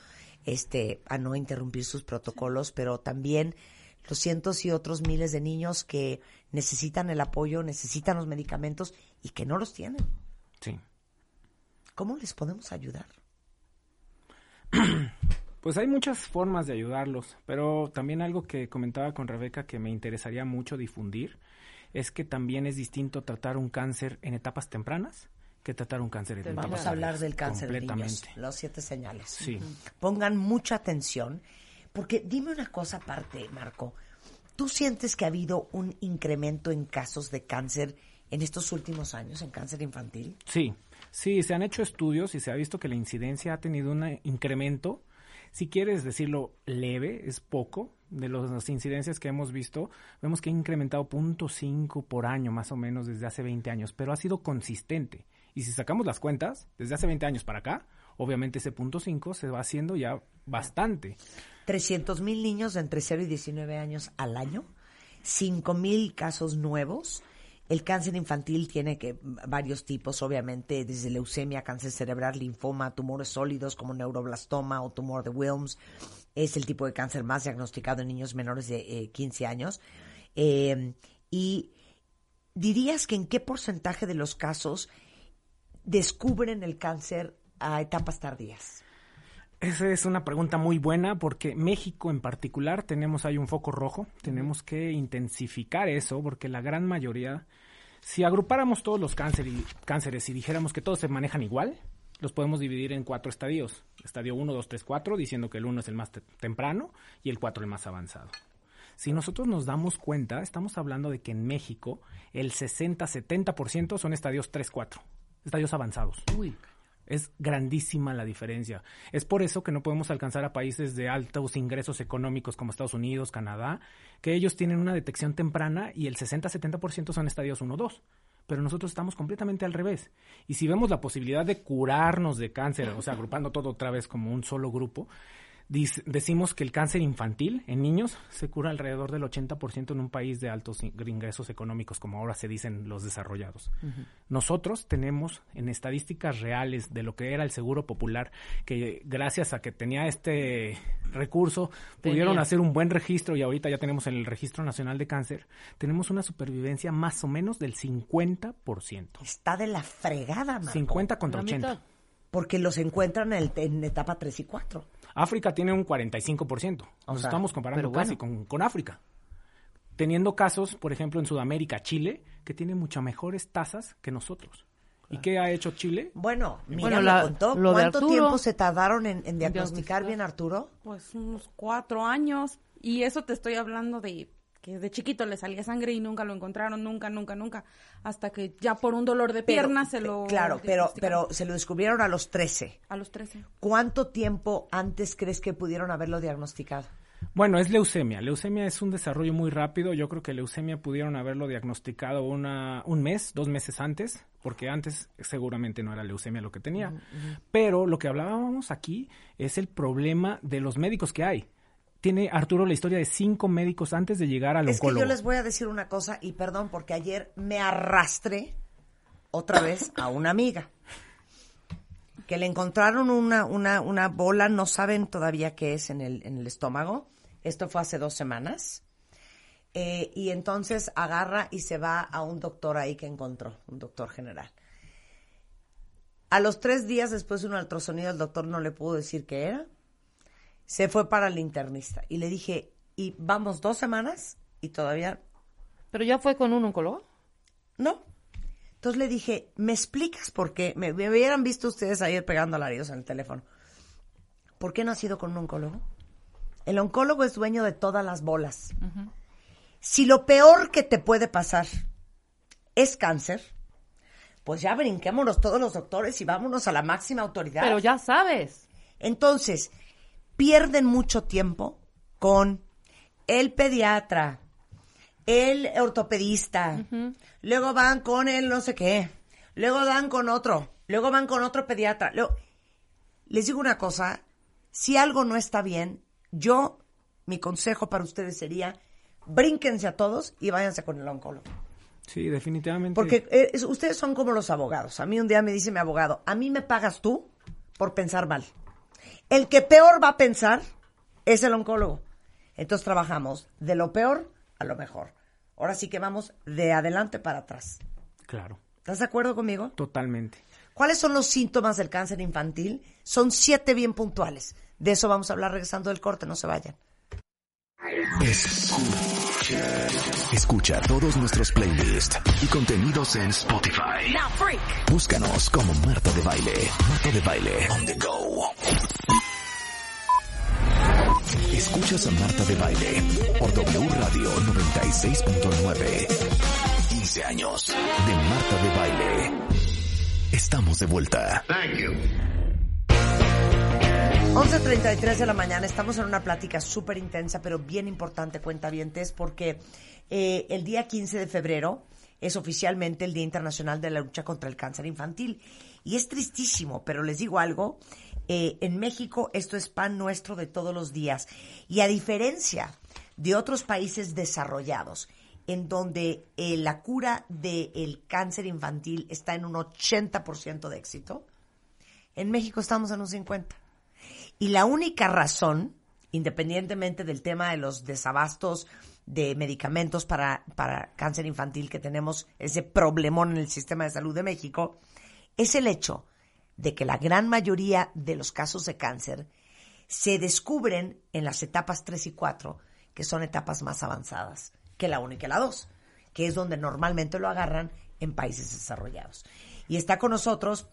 C: este, a no interrumpir sus protocolos, pero también los cientos y otros miles de niños que necesitan el apoyo, necesitan los medicamentos y que no los tienen.
H: Sí.
C: ¿Cómo les podemos ayudar? [CLEARS THROAT]
H: Pues hay muchas formas de ayudarlos, pero también algo que comentaba con Rebeca que me interesaría mucho difundir es que también es distinto tratar un cáncer en etapas tempranas que tratar un cáncer en etapas
C: Vamos a hablar del cáncer de niños,
H: Completamente.
C: los siete señales.
H: Sí.
C: Pongan mucha atención, porque dime una cosa aparte, Marco. ¿Tú sientes que ha habido un incremento en casos de cáncer en estos últimos años, en cáncer infantil?
H: Sí, sí, se han hecho estudios y se ha visto que la incidencia ha tenido un incremento. Si quieres decirlo leve, es poco. De las incidencias que hemos visto, vemos que ha incrementado 0.5 por año más o menos desde hace 20 años, pero ha sido consistente. Y si sacamos las cuentas, desde hace 20 años para acá, obviamente ese punto 5 se va haciendo ya bastante.
C: 300 mil niños de entre 0 y 19 años al año, 5 mil casos nuevos. El cáncer infantil tiene que varios tipos, obviamente, desde leucemia, cáncer cerebral, linfoma, tumores sólidos como neuroblastoma o tumor de Wilms. Es el tipo de cáncer más diagnosticado en niños menores de eh, 15 años. Eh, y dirías que en qué porcentaje de los casos descubren el cáncer a etapas tardías.
H: Esa es una pregunta muy buena porque México en particular tenemos ahí un foco rojo, tenemos que intensificar eso porque la gran mayoría, si agrupáramos todos los cáncer y- cánceres y dijéramos que todos se manejan igual, los podemos dividir en cuatro estadios. Estadio 1, 2, 3, 4, diciendo que el 1 es el más te- temprano y el 4 el más avanzado. Si nosotros nos damos cuenta, estamos hablando de que en México el 60-70% son estadios 3-4, estadios avanzados.
G: Uy.
H: Es grandísima la diferencia. Es por eso que no podemos alcanzar a países de altos ingresos económicos como Estados Unidos, Canadá, que ellos tienen una detección temprana y el 60-70% son estadios 1-2. Pero nosotros estamos completamente al revés. Y si vemos la posibilidad de curarnos de cáncer, o sea, agrupando todo otra vez como un solo grupo, decimos que el cáncer infantil en niños se cura alrededor del 80% en un país de altos in- ingresos económicos, como ahora se dicen los desarrollados. Nosotros tenemos en estadísticas reales de lo que era el seguro popular, que gracias a que tenía este recurso, pudieron hacer un buen registro y ahorita ya tenemos en el Registro Nacional de Cáncer, tenemos una supervivencia más o menos del 50%.
C: Está de la fregada, Marco.
H: 50 contra
G: La
H: 80.
G: mitad.
C: Porque los encuentran en, el- en etapa 3 y 4.
H: África tiene un 45%. Nos
C: O sea,
H: estamos comparando casi con, con África. Teniendo casos, por ejemplo, en Sudamérica, Chile, que tiene muchas mejores tasas que nosotros. ¿Y qué ha hecho Chile?
C: Bueno, mira,
G: Bueno, la-
C: contó.
G: lo
C: ¿Cuánto
G: Arturo-
C: tiempo se tardaron en, en diagnosticar
G: diagnosticar.
C: bien Arturo?
F: Pues unos cuatro años. Y eso te estoy hablando de que de chiquito le salía sangre y nunca lo encontraron, nunca, nunca, nunca. Hasta que ya por un dolor de
C: Pero,
F: pierna se
C: pe-
F: lo.
C: Claro, pero, pero se lo descubrieron a los 13.
F: A los 13.
C: ¿Cuánto tiempo antes crees que pudieron haberlo diagnosticado?
H: Bueno, es leucemia. Leucemia es un desarrollo muy rápido. Yo creo que leucemia pudieron haberlo diagnosticado una, un mes, dos meses antes, porque antes seguramente no era leucemia lo que tenía. Pero lo que hablábamos aquí es el problema de los médicos que hay. Tiene Arturo la historia de cinco médicos antes de llegar al
C: Es que
H: oncólogo.
C: yo les voy a decir una cosa y perdón porque ayer me arrastré otra vez a una amiga que le encontraron una, una, una bola, no saben todavía qué es en el, en el estómago. Esto fue hace dos semanas. Eh, y entonces agarra y se va a un doctor ahí que encontró, un doctor general. A los tres días después de un ultrasonido, el doctor no le pudo decir qué era. Se fue para el internista. Y le dije, y vamos dos semanas y todavía
G: ¿Pero ya fue con un oncólogo?
C: no. Entonces le dije, ¿me explicas por qué? Me, me hubieran visto ustedes ayer pegando alaridos en el teléfono. ¿Por qué no has ido con un oncólogo? El oncólogo es dueño de todas las bolas. Si lo peor que te puede pasar es cáncer, pues ya brinquémonos todos los doctores y vámonos a la máxima autoridad.
G: Pero ya sabes.
C: Entonces, pierden mucho tiempo con el pediatra, el ortopedista, luego van con el no sé qué, luego van con otro, luego van con otro pediatra. luego- Les digo una cosa, si algo no está bien, yo, mi consejo para ustedes sería, brínquense a todos y váyanse con el oncólogo.
H: Sí, definitivamente.
C: Porque eh, es- ustedes son como los abogados. A mí un día me dice mi abogado, a mí me pagas tú por pensar mal. El que peor va a pensar es el oncólogo. Entonces trabajamos de lo peor a lo mejor. Ahora sí que vamos de adelante para atrás.
H: Claro,
C: ¿Estás de acuerdo conmigo?
H: totalmente.
C: ¿Cuáles son los síntomas del cáncer infantil? Son siete bien puntuales. De eso vamos a hablar regresando del corte, no se vayan.
I: Escucha. Escucha todos nuestros playlists y contenidos en Spotify. Búscanos como Marta de Baile. Marta de Baile. On the go. Escuchas a Marta de Baile por W Radio 96.9. 15 años de Marta de Baile. Estamos de vuelta.
C: 11.33 de la mañana, estamos en una plática súper intensa, pero bien importante, cuentavientes, porque eh, el día 15 de febrero es oficialmente el Día Internacional de la Lucha contra el Cáncer Infantil. Y es tristísimo, pero les digo algo, eh, en México esto es pan nuestro de todos los días. Y a diferencia de otros países desarrollados, en donde eh, la cura del cáncer infantil está en un 80% de éxito, en México estamos en un 50%. Y la única razón, independientemente del tema de los desabastos de medicamentos para, para cáncer infantil que tenemos, ese problemón en el sistema de salud de México, es el hecho de que la gran mayoría de los casos de cáncer se descubren en las etapas 3 y 4, que son etapas más avanzadas que la 1 y que la 2, que es donde normalmente lo agarran en países desarrollados. Y está con nosotros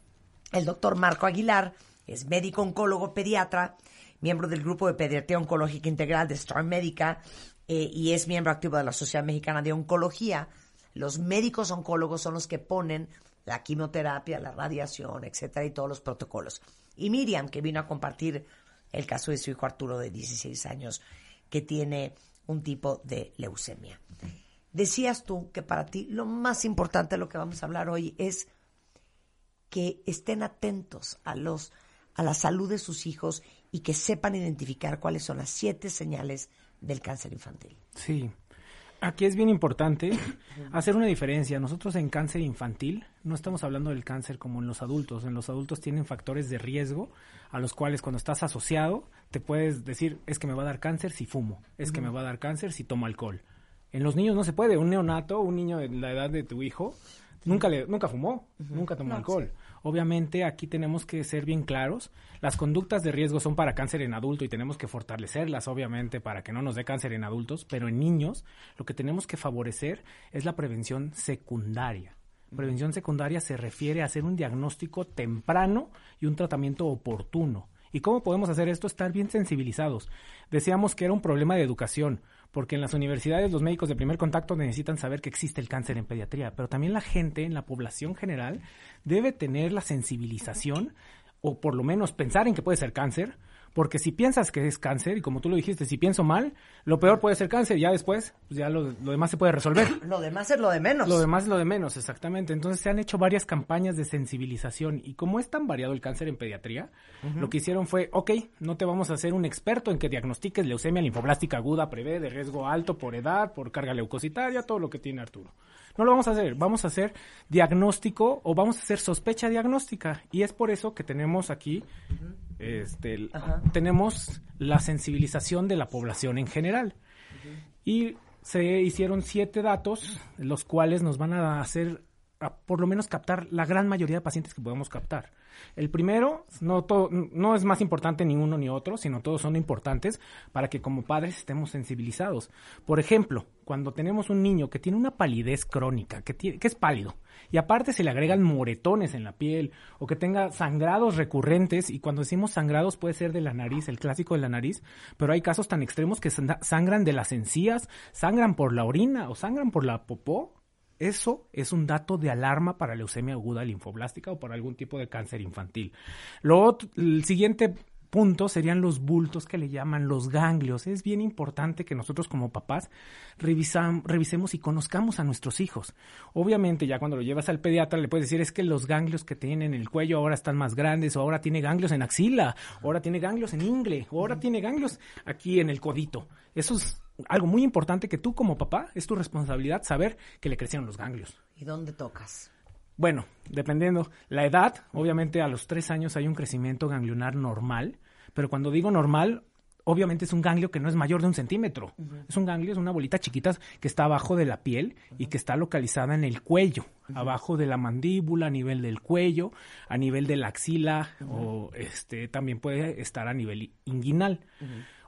C: el doctor Marco Aguilar, es médico oncólogo pediatra, miembro del grupo de pediatría oncológica integral de Star Médica eh, y es miembro activo de la Sociedad Mexicana de Oncología. Los médicos oncólogos son los que ponen la quimioterapia, la radiación, etcétera, y todos los protocolos. Y Miriam, que vino a compartir el caso de su hijo Arturo de 16 años, que tiene un tipo de leucemia. Decías tú que para ti lo más importante de lo que vamos a hablar hoy es que estén atentos a los a la salud de sus hijos y que sepan identificar cuáles son las siete señales del cáncer infantil.
H: Sí. Aquí es bien importante [COUGHS] hacer una diferencia. Nosotros en cáncer infantil no estamos hablando del cáncer como en los adultos. En los adultos tienen factores de riesgo a los cuales cuando estás asociado te puedes decir es que me va a dar cáncer si fumo, es que me va a dar cáncer si tomo alcohol. En los niños no se puede. Un neonato, un niño de la edad de tu hijo, nunca le, nunca fumó, nunca tomó alcohol. Obviamente aquí tenemos que ser bien claros. Las conductas de riesgo son para cáncer en adulto y tenemos que fortalecerlas, obviamente, para que no nos dé cáncer en adultos, pero en niños lo que tenemos que favorecer es la prevención secundaria. Prevención secundaria se refiere a hacer un diagnóstico temprano y un tratamiento oportuno. ¿Y cómo podemos hacer esto? Estar bien sensibilizados. Decíamos que era un problema de educación porque en las universidades los médicos de primer contacto necesitan saber que existe el cáncer en pediatría, pero también la gente en la población general debe tener la sensibilización o por lo menos pensar en que puede ser cáncer, porque si piensas que es cáncer, y como tú lo dijiste, si pienso mal, lo peor puede ser cáncer, ya después, pues ya lo, lo demás se puede resolver. [COUGHS]
C: Lo demás es lo de menos.
H: Lo demás es lo de menos, exactamente. Entonces se han hecho varias campañas de sensibilización y como es tan variado el cáncer en pediatría, lo que hicieron fue, ok, no te vamos a hacer un experto en que diagnostiques leucemia linfoblástica aguda, prevé de riesgo alto por edad, por carga leucocitaria, todo lo que tiene Arturo. No lo vamos a hacer, vamos a hacer diagnóstico o vamos a hacer sospecha diagnóstica y es por eso que tenemos aquí este, tenemos la sensibilización de la población en general. Y se hicieron siete datos, los cuales nos van a hacer a por lo menos captar la gran mayoría de pacientes que podemos captar. El primero, no, no es más importante ni uno ni otro, sino todos son importantes para que como padres estemos sensibilizados. Por ejemplo, cuando tenemos un niño que tiene una palidez crónica, que, tiene- que es pálido, y aparte se le agregan moretones en la piel, o que tenga sangrados recurrentes, y cuando decimos sangrados puede ser de la nariz, el clásico de la nariz, pero hay casos tan extremos que san- sangran de las encías, sangran por la orina o sangran por la popó, eso es un dato de alarma para leucemia aguda linfoblástica o para algún tipo de cáncer infantil. Lo el siguiente punto serían los bultos que le llaman los ganglios. Es bien importante que nosotros como papás revisam- revisemos y conozcamos a nuestros hijos. Obviamente ya cuando lo llevas al pediatra le puedes decir es que los ganglios que tienen en el cuello ahora están más grandes o ahora tiene ganglios en axila, o ahora tiene ganglios en ingle, o ahora tiene ganglios aquí en el codito. Eso es algo muy importante que tú como papá es tu responsabilidad saber que le crecieron los ganglios.
C: ¿Y dónde tocas?
H: Bueno, dependiendo la edad, obviamente a los tres años hay un crecimiento ganglionar normal, pero cuando digo normal, obviamente es un ganglio que no es mayor de un centímetro. Es un ganglio, es una bolita chiquita que está abajo de la piel y que está localizada en el cuello, abajo de la mandíbula, a nivel del cuello, a nivel de la axila o este también puede estar a nivel inguinal.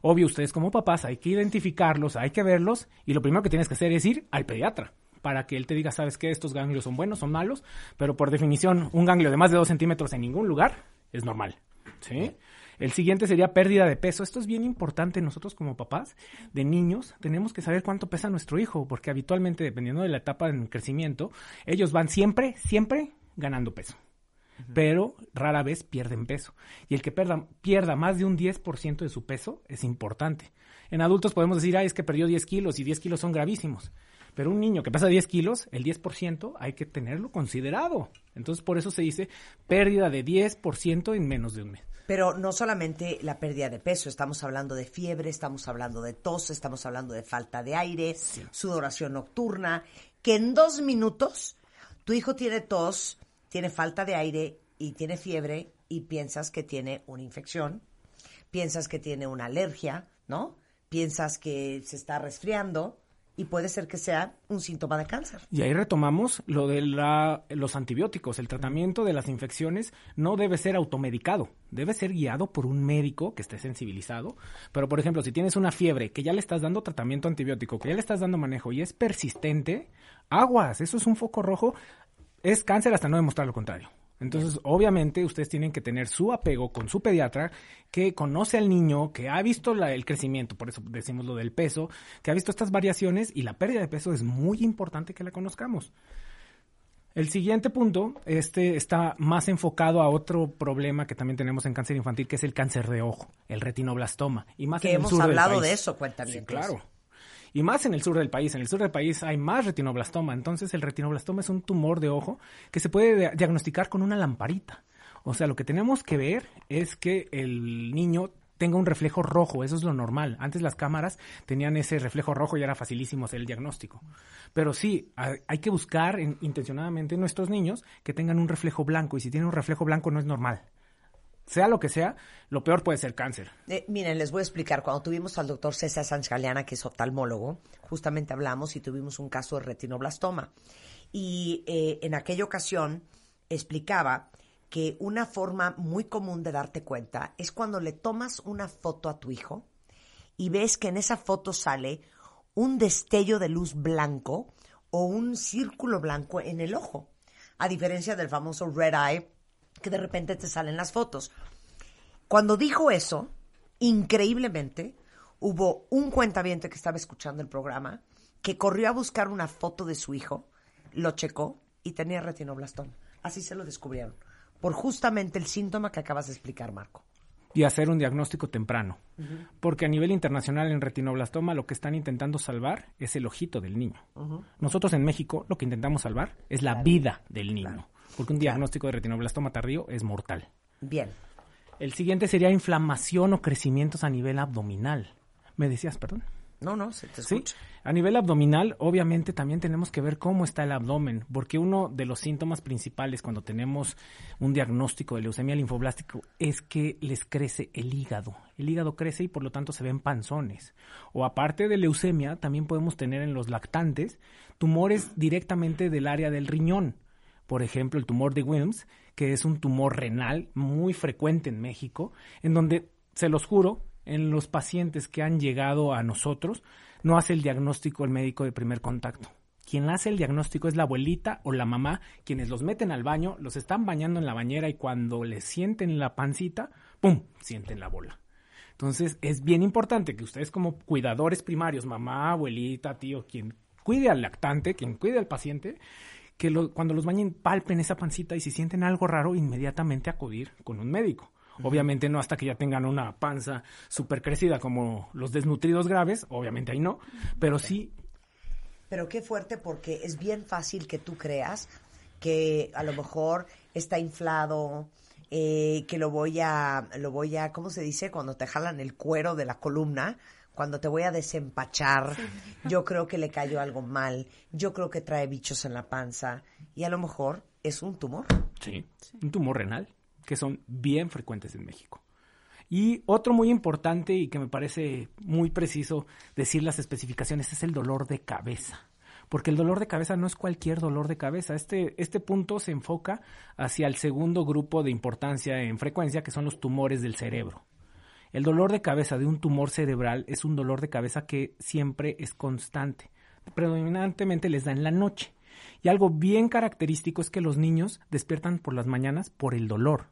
H: Obvio, ustedes como papás hay que identificarlos, hay que verlos y lo primero que tienes que hacer es ir al pediatra para que él te diga, sabes que estos ganglios son buenos, son malos, pero por definición un ganglio de más de dos centímetros en ningún lugar es normal. ¿sí? El siguiente sería pérdida de peso. Esto es bien importante. Nosotros como papás de niños tenemos que saber cuánto pesa nuestro hijo, porque habitualmente, dependiendo de la etapa en crecimiento, ellos van siempre, siempre ganando peso. Pero rara vez pierden peso. Y el que pierda, pierda más de un 10% de su peso es importante. En adultos podemos decir, ay, es que perdió 10 kilos y 10 kilos son gravísimos. Pero un niño que pesa 10 kilos, el 10% hay que tenerlo considerado. Entonces, por eso se dice pérdida de 10% en menos de un mes.
C: Pero no solamente la pérdida de peso, estamos hablando de fiebre, estamos hablando de tos, estamos hablando de falta de aire, sudoración nocturna, que en dos minutos tu hijo tiene tos, tiene falta de aire y tiene fiebre y piensas que tiene una infección, piensas que tiene una alergia, ¿no? Piensas que se está resfriando y puede ser que sea un síntoma de cáncer.
H: Y ahí retomamos lo de la- los antibióticos. El tratamiento de las infecciones no debe ser automedicado, debe ser guiado por un médico que esté sensibilizado. Pero, por ejemplo, si tienes una fiebre, que ya le estás dando tratamiento antibiótico, que ya le estás dando manejo y es persistente, aguas, eso es un foco rojo, es cáncer hasta no demostrar lo contrario. Entonces, obviamente, ustedes tienen que tener su apego con su pediatra, que conoce al niño, que ha visto la- el crecimiento, por eso decimos lo del peso, que ha visto estas variaciones y la pérdida de peso es muy importante que la conozcamos. El siguiente punto, este está más enfocado a otro problema que también tenemos en cáncer infantil, que es el cáncer de ojo, el retinoblastoma. Y más
C: Que
H: en el
C: hemos
H: sur del
C: hablado
H: país.
C: de eso, cuéntame.
H: Sí, claro. Y más en el sur del país. En el sur del país hay más retinoblastoma. Entonces, el retinoblastoma es un tumor de ojo que se puede dia- diagnosticar con una lamparita. O sea, lo que tenemos que ver es que el niño tenga un reflejo rojo, eso es lo normal. Antes las cámaras tenían ese reflejo rojo y era facilísimo hacer el diagnóstico. Pero sí, hay que buscar en- intencionadamente en nuestros niños que tengan un reflejo blanco y si tienen un reflejo blanco no es normal. Sea lo que sea, lo peor puede ser cáncer.
C: Eh, miren, les voy a explicar. Cuando tuvimos al doctor César Sánchez que es oftalmólogo, justamente hablamos y tuvimos un caso de retinoblastoma. Y eh, en aquella ocasión explicaba que una forma muy común de darte cuenta es cuando le tomas una foto a tu hijo y ves que en esa foto sale un destello de luz blanco o un círculo blanco en el ojo, a diferencia del famoso red eye que de repente te salen las fotos. Cuando dijo eso, increíblemente, hubo un cuentaviente que estaba escuchando el programa que corrió a buscar una foto de su hijo, lo checó y tenía retinoblastoma. Así se lo descubrieron. Por justamente el síntoma que acabas de explicar, Marco.
H: y hacer un diagnóstico temprano. Porque a nivel internacional en retinoblastoma lo que están intentando salvar es el ojito del niño. Nosotros en México lo que intentamos salvar es la vida del niño. Porque un diagnóstico de retinoblastoma tardío es mortal.
C: Bien.
H: El siguiente sería inflamación o crecimientos a nivel abdominal. ¿Me decías, perdón?
C: No, no, se te
H: Sí,
C: escucha.
H: a nivel abdominal, obviamente también tenemos que ver cómo está el abdomen, porque uno de los síntomas principales cuando tenemos un diagnóstico de leucemia linfoblástica es que les crece el hígado. El hígado crece y por lo tanto se ven panzones. O aparte de leucemia, también podemos tener en los lactantes tumores directamente del área del riñón. Por ejemplo, el tumor de Wilms, que es un tumor renal muy frecuente en México, en donde, se los juro, en los pacientes que han llegado a nosotros, no hace el diagnóstico el médico de primer contacto. Quien hace el diagnóstico es la abuelita o la mamá, quienes los meten al baño, los están bañando en la bañera y cuando les sienten la pancita, ¡pum!, sienten la bola. Entonces, es bien importante que ustedes como cuidadores primarios, mamá, abuelita, tío, quien cuide al lactante, quien cuide al paciente, que lo- cuando los bañen palpen esa pancita y si sienten algo raro, inmediatamente acudir con un médico. Obviamente no hasta que ya tengan una panza súper crecida como los desnutridos graves, obviamente ahí no, pero sí
C: Pero qué fuerte porque es bien fácil que tú creas que a lo mejor está inflado, eh, que lo voy a, lo voy a, ¿cómo se dice? Cuando te jalan el cuero de la columna, cuando te voy a desempachar, yo creo que le cayó algo mal, yo creo que trae bichos en la panza y a lo mejor es un tumor.
H: Sí, un tumor renal, que son bien frecuentes en México. Y otro muy importante y que me parece muy preciso decir las especificaciones es el dolor de cabeza. Porque el dolor de cabeza no es cualquier dolor de cabeza. Este, este punto se enfoca hacia el segundo grupo de importancia en frecuencia, que son los tumores del cerebro. El dolor de cabeza de un tumor cerebral es un dolor de cabeza que siempre es constante. Predominantemente les da en la noche. Y algo bien característico es que los niños despiertan por las mañanas por el dolor.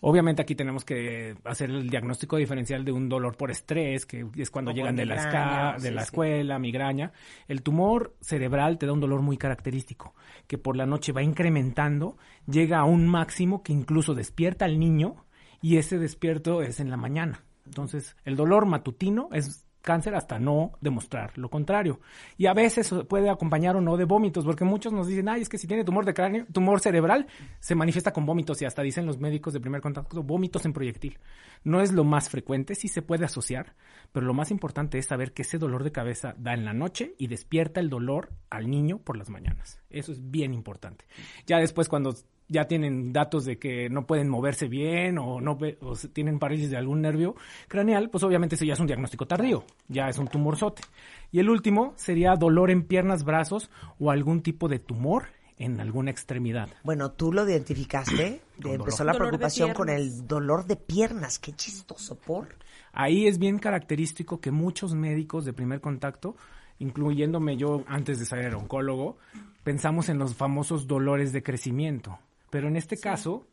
H: Obviamente aquí tenemos que hacer el diagnóstico diferencial de un dolor por estrés, que es cuando
C: O
H: llegan de la,
C: migraña,
H: esca- de
C: sí,
H: la
C: sí.
H: escuela, migraña. El tumor cerebral te da un dolor muy característico, que por la noche va incrementando, llega a un máximo que incluso despierta al niño y ese despierto es en la mañana. Entonces, el dolor matutino es cáncer hasta no demostrar lo contrario. Y a veces puede acompañar o no de vómitos, porque muchos nos dicen, ay, es que si tiene tumor de cráneo, tumor cerebral, se manifiesta con vómitos y hasta dicen los médicos de primer contacto, vómitos en proyectil. No es lo más frecuente, sí se puede asociar, pero lo más importante es saber que ese dolor de cabeza da en la noche y despierta el dolor al niño por las mañanas. Eso es bien importante. Ya después cuando ya tienen datos de que no pueden moverse bien o no o tienen parálisis de algún nervio craneal, pues obviamente ese ya es un diagnóstico tardío, ya es un tumorzote. Y el último sería dolor en piernas, brazos o algún tipo de tumor en alguna extremidad.
C: Bueno, tú lo identificaste, [CLEARS THROAT] empezó la preocupación con el dolor de piernas, qué chistoso, por.
H: Ahí es bien característico que muchos médicos de primer contacto, incluyéndome yo antes de ser oncólogo, pensamos en los famosos dolores de crecimiento. Pero en este caso,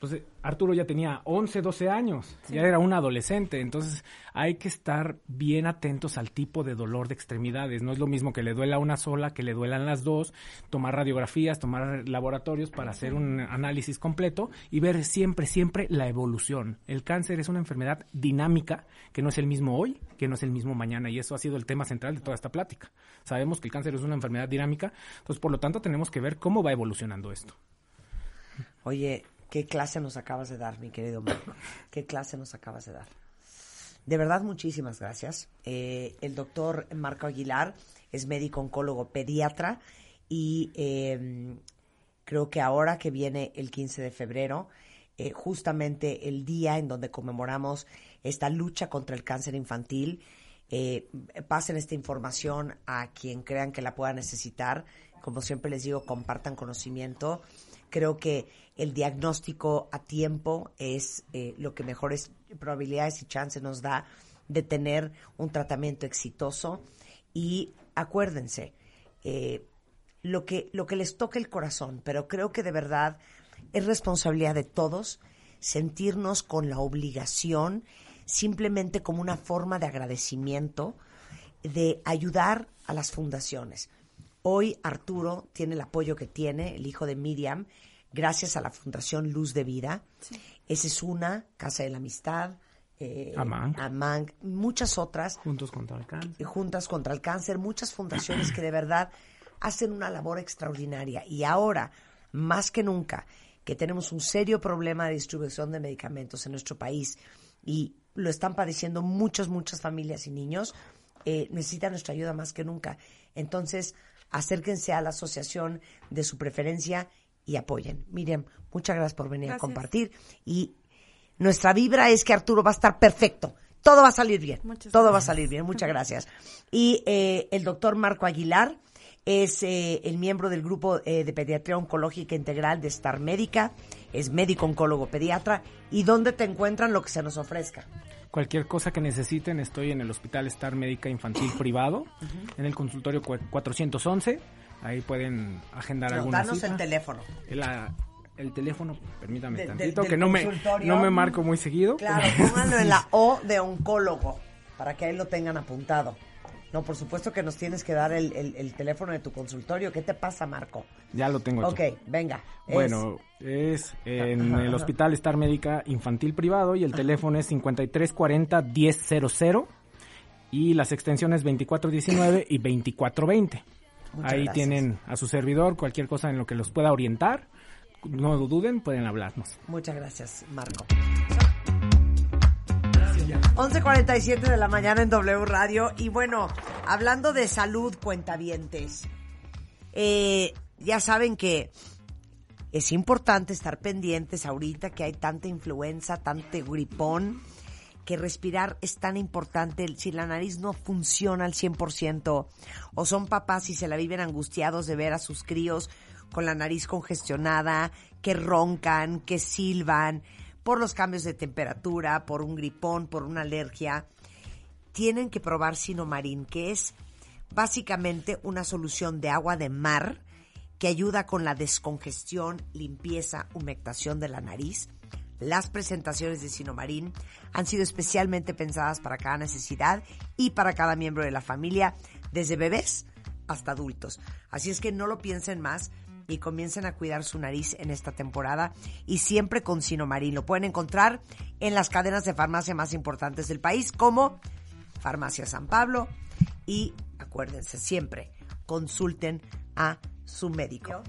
H: pues Arturo ya tenía 11, 12 años, ya era un adolescente, entonces hay que estar bien atentos al tipo de dolor de extremidades. No es lo mismo que le duela una sola, que le duelan las dos, tomar radiografías, tomar laboratorios para hacer un análisis completo y ver siempre, siempre la evolución. El cáncer es una enfermedad dinámica que no es el mismo hoy, que no es el mismo mañana y eso ha sido el tema central de toda esta plática. Sabemos que el cáncer es una enfermedad dinámica, entonces por lo tanto tenemos que ver cómo va evolucionando esto.
C: Oye, ¿qué clase nos acabas de dar, mi querido Marco? ¿Qué clase nos acabas de dar? De verdad, muchísimas gracias. Eh, el doctor Marco Aguilar es médico oncólogo pediatra y eh, creo que ahora que viene el 15 de febrero, eh, justamente el día en donde conmemoramos esta lucha contra el cáncer infantil, eh, pasen esta información a quien crean que la pueda necesitar. Como siempre les digo, compartan conocimiento. Creo que el diagnóstico a tiempo es eh, lo que mejores probabilidades y chances nos da de tener un tratamiento exitoso. Y acuérdense, eh, lo que, lo que les toque el corazón, pero creo que de verdad es responsabilidad de todos sentirnos con la obligación, simplemente como una forma de agradecimiento, de ayudar a las fundaciones. Hoy Arturo tiene el apoyo que tiene, el hijo de Miriam, gracias a la Fundación Luz de Vida. Esa es una, Casa de la Amistad, eh,
H: Amang.
C: Amang, muchas otras
H: Juntos contra el cáncer.
C: juntas contra el cáncer, muchas fundaciones que de verdad hacen una labor extraordinaria. Y ahora, más que nunca, que tenemos un serio problema de distribución de medicamentos en nuestro país y lo están padeciendo muchas, muchas familias y niños, eh, necesitan nuestra ayuda más que nunca. Entonces, acérquense a la asociación de su preferencia y apoyen. Miriam, muchas gracias por venir a compartir y nuestra vibra es que Arturo va a estar perfecto. Todo va a salir bien.
F: Muchas
C: Todo va a salir bien. Muchas gracias. Y eh, el doctor Marco Aguilar es eh, el miembro del grupo eh, de pediatría oncológica integral de Star Médica. Es médico oncólogo pediatra. ¿Y dónde te encuentran lo que se nos ofrezca?
H: Cualquier cosa que necesiten, estoy en el Hospital Star Médica Infantil Privado, en el consultorio cua- 411. Ahí pueden agendar
C: No,
H: alguna
C: danos
H: cita.
C: el teléfono.
H: La- el teléfono, permítame
C: De-
H: tantito, que no me, no me marco muy seguido.
C: Claro, pónganlo en la O de oncólogo para que ahí lo tengan apuntado. No, por supuesto que nos tienes que dar el, el- el teléfono de tu consultorio. ¿Qué te pasa, Marco?
H: Ya lo tengo aquí.
C: Ok, venga.
H: Bueno, es en el. Hospital Star Médica Infantil Privado y el teléfono es 5340-1000 y las extensiones 2419 y 2420.
C: Muchas
H: Ahí
C: gracias.
H: tienen a su servidor cualquier cosa en lo que los pueda orientar. No lo duden, pueden hablarnos.
C: Muchas gracias, Marco. 11.47 de la mañana en W Radio. Y bueno, hablando de salud, cuentavientes. eh, ya saben que es importante estar pendientes ahorita que hay tanta influenza, tanto gripón, que respirar es tan importante. Si la nariz no funciona al 100%, o son papás y se la viven angustiados de ver a sus críos con la nariz congestionada, que roncan, que silban, por los cambios de temperatura, por un gripón, por una alergia, tienen que probar Sinomarín, que es básicamente una solución de agua de mar que ayuda con la descongestión, limpieza, humectación de la nariz. Las presentaciones de Sinomarín han sido especialmente pensadas para cada necesidad y para cada miembro de la familia, desde bebés hasta adultos. Así es que no lo piensen más y comiencen a cuidar su nariz en esta temporada y siempre con Sinomarín. Lo pueden encontrar en las cadenas de farmacia más importantes del país como Farmacia San Pablo y acuérdense siempre, consulten a su médico.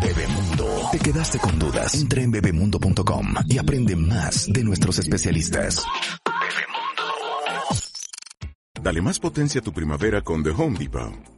I: Bebemundo. ¿Te quedaste con dudas? Entra en bebemundo.com y aprende más de nuestros especialistas.
J: Dale más potencia a tu primavera con The Home Depot.